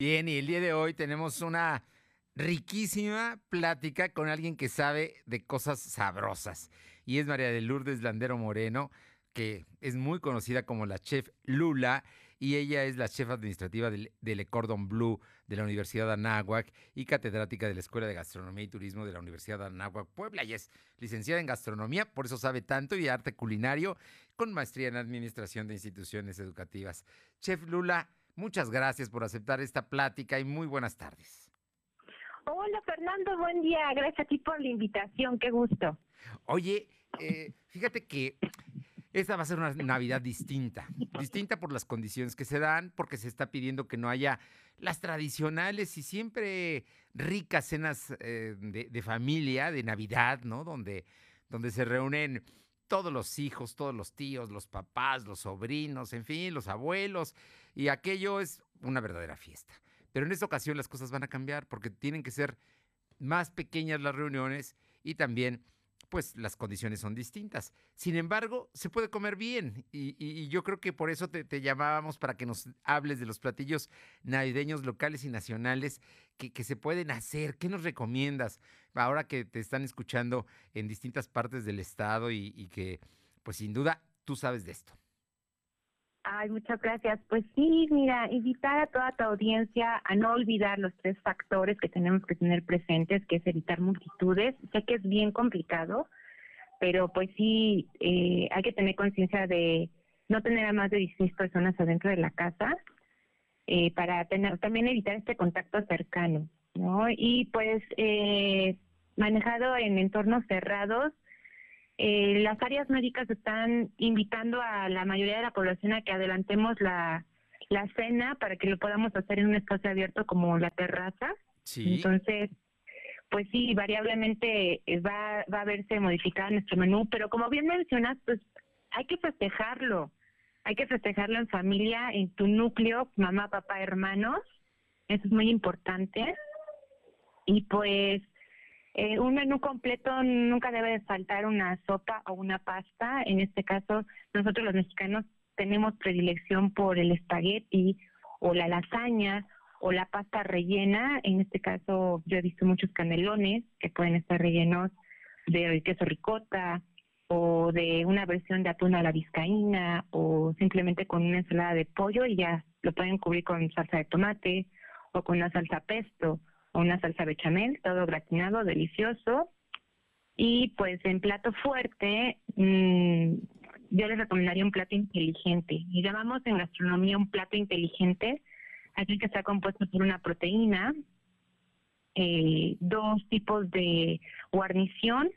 Bien, y el día de hoy tenemos una riquísima plática con alguien que sabe de cosas sabrosas. Y es María de Lourdes Landero Moreno, que es muy conocida como la chef Lula, y ella es la chef administrativa del, del Cordon Bleu de la Universidad de Anáhuac y catedrática de la Escuela de Gastronomía y Turismo de la Universidad de Anáhuac, Puebla, y es licenciada en gastronomía, por eso sabe tanto, y arte culinario, con maestría en administración de instituciones educativas. Chef Lula, Muchas gracias por aceptar esta plática y muy buenas tardes. Hola Fernando, buen día. Gracias a ti por la invitación, qué gusto. Oye, eh, fíjate que esta va a ser una Navidad distinta, distinta por las condiciones que se dan, porque se está pidiendo que no haya las tradicionales y siempre ricas cenas eh, de, de, familia, de Navidad, ¿no? Donde, donde se reúnen todos los hijos, todos los tíos, los papás, los sobrinos, en fin, los abuelos, y aquello es una verdadera fiesta. Pero en esta ocasión las cosas van a cambiar porque tienen que ser más pequeñas las reuniones y también pues las condiciones son distintas. Sin embargo, se puede comer bien y, yo creo que por eso te, llamábamos para que nos hables de los platillos navideños locales y nacionales que, que, se pueden hacer. ¿Qué nos recomiendas ahora que te están escuchando en distintas partes del estado y, y que pues sin duda tú sabes de esto? Ay, muchas gracias. Pues sí, mira, invitar a toda tu audiencia a no olvidar los tres factores que tenemos que tener presentes, que es evitar multitudes. Sé que es bien complicado, pero pues sí, eh, hay que tener conciencia de no tener a más de 16 personas adentro de la casa eh, para tener, también evitar este contacto cercano, ¿no? Y pues eh, manejado en entornos cerrados, eh, las áreas médicas están invitando a la mayoría de la población a que adelantemos la, la cena para que lo podamos hacer en un espacio abierto como la terraza. Sí. Entonces, pues sí, variablemente eh, va, va a verse modificado nuestro menú, pero como bien mencionas, pues hay que festejarlo. Hay que festejarlo en familia, en tu núcleo, mamá, papá, hermanos. Eso es muy importante. Y pues eh, un menú completo nunca debe de faltar una sopa o una pasta. En este caso, nosotros los mexicanos tenemos predilección por el espagueti o la lasaña o la pasta rellena. En este caso, yo he visto muchos canelones que pueden estar rellenos de queso ricota o de una versión de atún a la vizcaína o simplemente con una ensalada de pollo y ya lo pueden cubrir con salsa de tomate o con una salsa pesto una salsa bechamel, todo gratinado, delicioso. Y pues en plato fuerte, mmm, yo les recomendaría un plato inteligente. Y llamamos en gastronomía un plato inteligente, así que está compuesto por una proteína, eh, dos tipos de guarnición,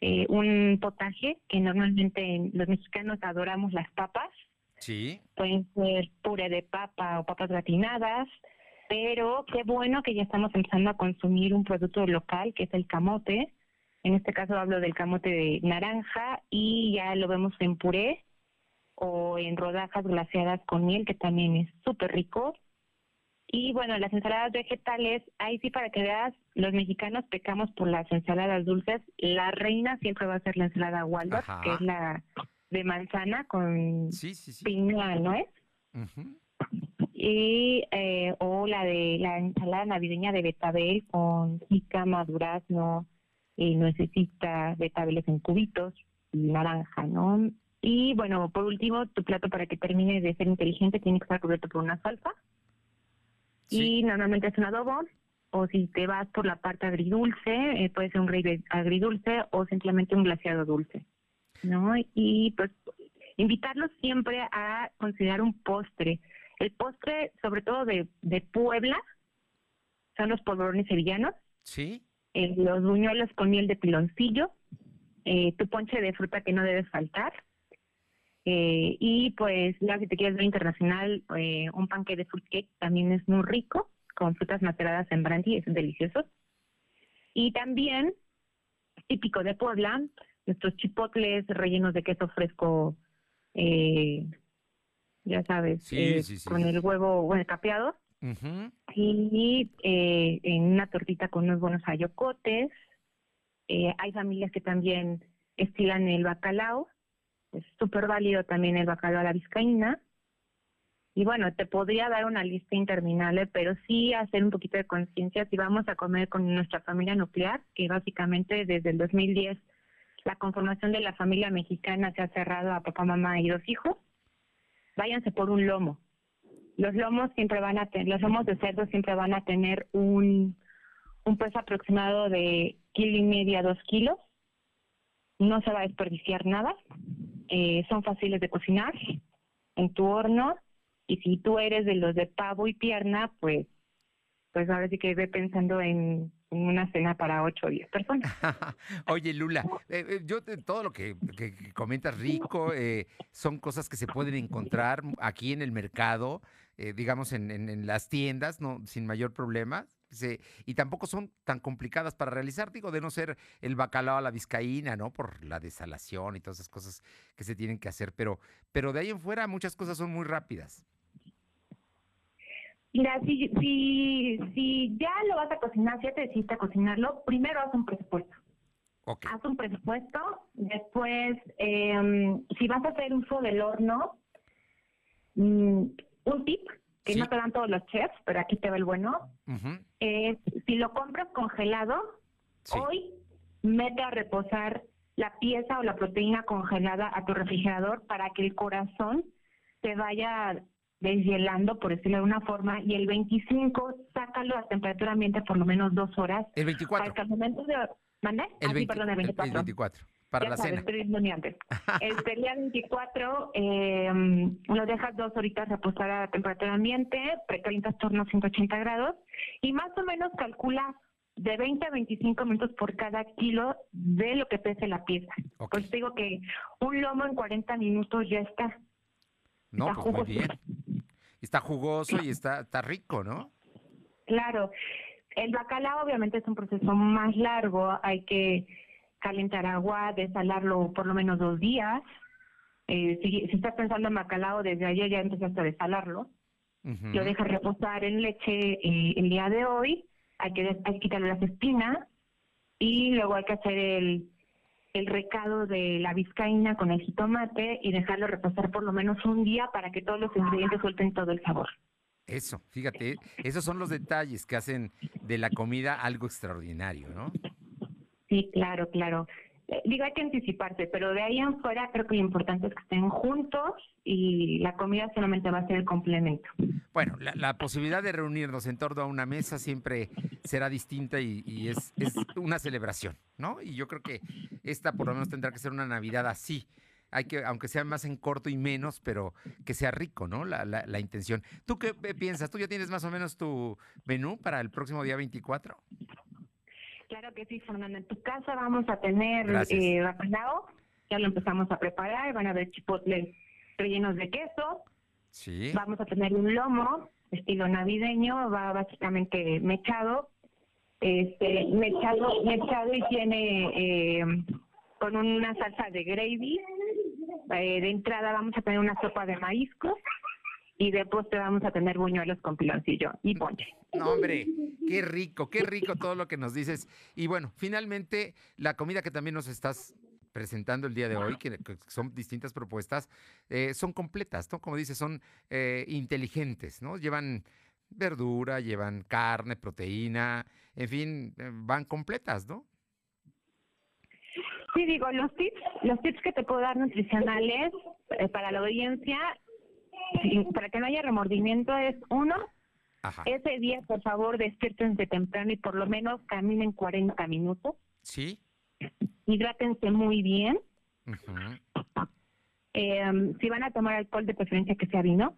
eh, un potaje, que normalmente los mexicanos adoramos las papas. Sí. Pueden ser puré de papa o papas gratinadas, pero qué bueno que ya estamos empezando a consumir un producto local que es el camote. En este caso hablo del camote de naranja y ya lo vemos en puré o en rodajas glaseadas con miel, que también es súper rico. Y bueno, las ensaladas vegetales, ahí sí para que veas, los mexicanos pecamos por las ensaladas dulces. La reina siempre va a ser la ensalada Waldorf, que es la de manzana con piña, ¿no es? Y eh, o la de la ensalada navideña de betabel con jícama, durazno, y nuecesita, betabeles en cubitos y naranja, ¿no? Y bueno, por último, tu plato para que termine de ser inteligente tiene que estar cubierto por una salsa. Y normalmente es un adobo, o si te vas por la parte agridulce, eh, puede ser un gravy agridulce o simplemente un glaseado dulce, ¿no? Y pues invitarlos siempre a considerar un postre el postre, sobre todo de, de Puebla, son los polvorones sevillanos. Sí. Eh, los buñuelos con miel de piloncillo. Eh, tu ponche de fruta que no debe faltar. Eh, y pues, ya si te quieres ver internacional, un panque de fruitcake también es muy rico, con frutas maceradas en brandy, es delicioso. Y también, típico de Puebla, nuestros chipotles rellenos de queso fresco eh, ya sabes, eh, con el huevo bueno, capeado. Y eh, en una tortita con unos buenos ayocotes. Eh, hay familias que también estilan el bacalao. Es súper válido también el bacalao a la vizcaína. y bueno, te podría dar una lista interminable, pero sí hacer un poquito de conciencia si vamos a comer con nuestra familia nuclear, que básicamente desde el 2010 la conformación de la familia mexicana se ha cerrado a papá, mamá y dos hijos, váyanse por un lomo. Los lomos siempre van a tener, los lomos de cerdo siempre van a tener un, un peso aproximado de kilo y media, dos kilos. No se va a desperdiciar nada. Eh, son fáciles de cocinar en tu horno. Y si tú eres de los de pavo y pierna, pues, pues ahora sí que ve pensando en, una cena para ocho o diez personas. Oye, Lula, eh, eh, yo todo lo que, comentas rico, son cosas que se pueden encontrar aquí en el mercado, digamos en, en, las tiendas, no sin mayor problema y tampoco son tan complicadas para realizar, digo, de no ser el bacalao a la vizcaína, ¿no? Por la desalación y todas esas cosas que se tienen que hacer, pero, pero de ahí en fuera muchas cosas son muy rápidas. Mira, si, si, si ya lo vas a cocinar, si ya te decidiste a cocinarlo, primero haz un presupuesto. Haz un presupuesto, después, em, si vas a hacer uso del horno, mm, un tip que no te dan todos los chefs, pero aquí te va el bueno, es si lo compras congelado, hoy mete a reposar la pieza o la proteína congelada a tu refrigerador para que el corazón se vaya deshielando, por decirlo de una forma, y el 25 sácalo a temperatura ambiente por lo menos dos horas. El 24. Para que al momento de... ¿Mande? El, ah, perdón, el 24. El 24 para la cena. Este día 24 eh, lo dejas dos horitas reposar a temperatura ambiente, precalientas torno a 180 grados y más o menos calcula de 20 a 25 minutos por cada kilo de lo que pese la pieza. Pues digo que un lomo en 40 minutos ya está. No, está pues muy bien. Está jugoso y está, está rico, ¿no? Claro. El bacalao obviamente es un proceso más largo, hay que calentar agua, desalarlo por lo menos dos días. Eh, si, estás pensando en bacalao, desde ayer ya empezaste a desalarlo. Lo dejas reposar en leche eh, el día de hoy. Hay que, hay que quitarle las espinas y luego hay que hacer el, el recado de la vizcaína con el jitomate y dejarlo reposar por lo menos un día para que todos los ingredientes suelten todo el sabor. Eso, fíjate, esos son los detalles que hacen de la comida algo extraordinario, ¿no? Sí, claro, claro. Eh, digo, hay que anticiparse, pero de ahí en fuera creo que lo importante es que estén juntos y la comida solamente va a ser el complemento. Bueno, la, posibilidad de reunirnos en torno a una mesa siempre será distinta y, es, es, una celebración, ¿no? Y yo creo que esta por lo menos tendrá que ser una Navidad así. Hay que, aunque sea más en corto y menos, pero que sea rico, ¿no? La, la, la intención. ¿Tú qué piensas? ¿Tú ya tienes más o menos tu menú para el próximo día 24? Claro que sí, Fernanda. En tu casa vamos a tener eh, Ya lo empezamos a preparar. Van a haber chipotles rellenos de queso. Sí. Vamos a tener un lomo estilo navideño. Va básicamente mechado. Este, mechado, mechado y tiene eh, con una salsa de gravy. Eh, de entrada vamos a tener una sopa de maízcos y después te vamos a tener buñuelos con piloncillo y ponche. No, hombre, qué rico, qué rico todo lo que nos dices. Y bueno, finalmente, la comida que también nos estás presentando el día de hoy, que, son distintas propuestas, eh, son completas, ¿no? Como dices, son eh, inteligentes, ¿no? Llevan verdura, llevan carne, proteína, en fin, eh, van completas, ¿no? Sí, digo, los tips, los tips que te puedo dar nutricionales para la audiencia para que no haya remordimiento es uno, ese día por favor despiértense temprano y por lo menos caminen 40 minutos. Sí. Hidrátense muy bien. Em, si van a tomar alcohol, de preferencia que sea vino.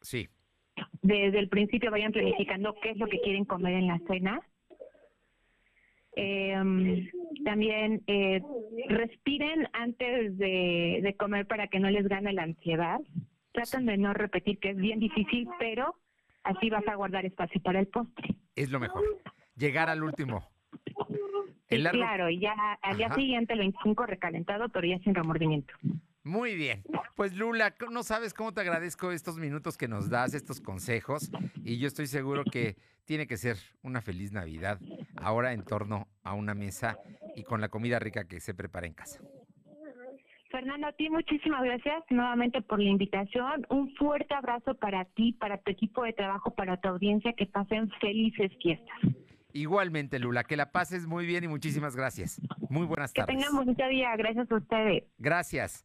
Sí. Desde el principio vayan planificando qué es lo que quieren comer en la cena. Eh, también eh, respiren antes de, de comer para que no les gane la ansiedad. Tratan de no repetir, que es bien difícil, pero así vas a guardar espacio para el postre. Es lo mejor. Llegar al último. Claro, y ya al día siguiente, el 25 recalentado, pero ya sin remordimiento. Muy bien. Pues Lula, no sabes cómo te agradezco estos minutos que nos das, estos consejos, y yo estoy seguro que tiene que ser una feliz Navidad ahora en torno a una mesa y con la comida rica que se prepara en casa. Fernando, a ti muchísimas gracias nuevamente por la invitación. Un fuerte abrazo para ti, para tu equipo de trabajo, para tu audiencia. Que pasen felices fiestas. Igualmente, Lula, que la pases muy bien y muchísimas gracias. Muy buenas tardes. Que tengamos un día. Gracias a ustedes. Gracias.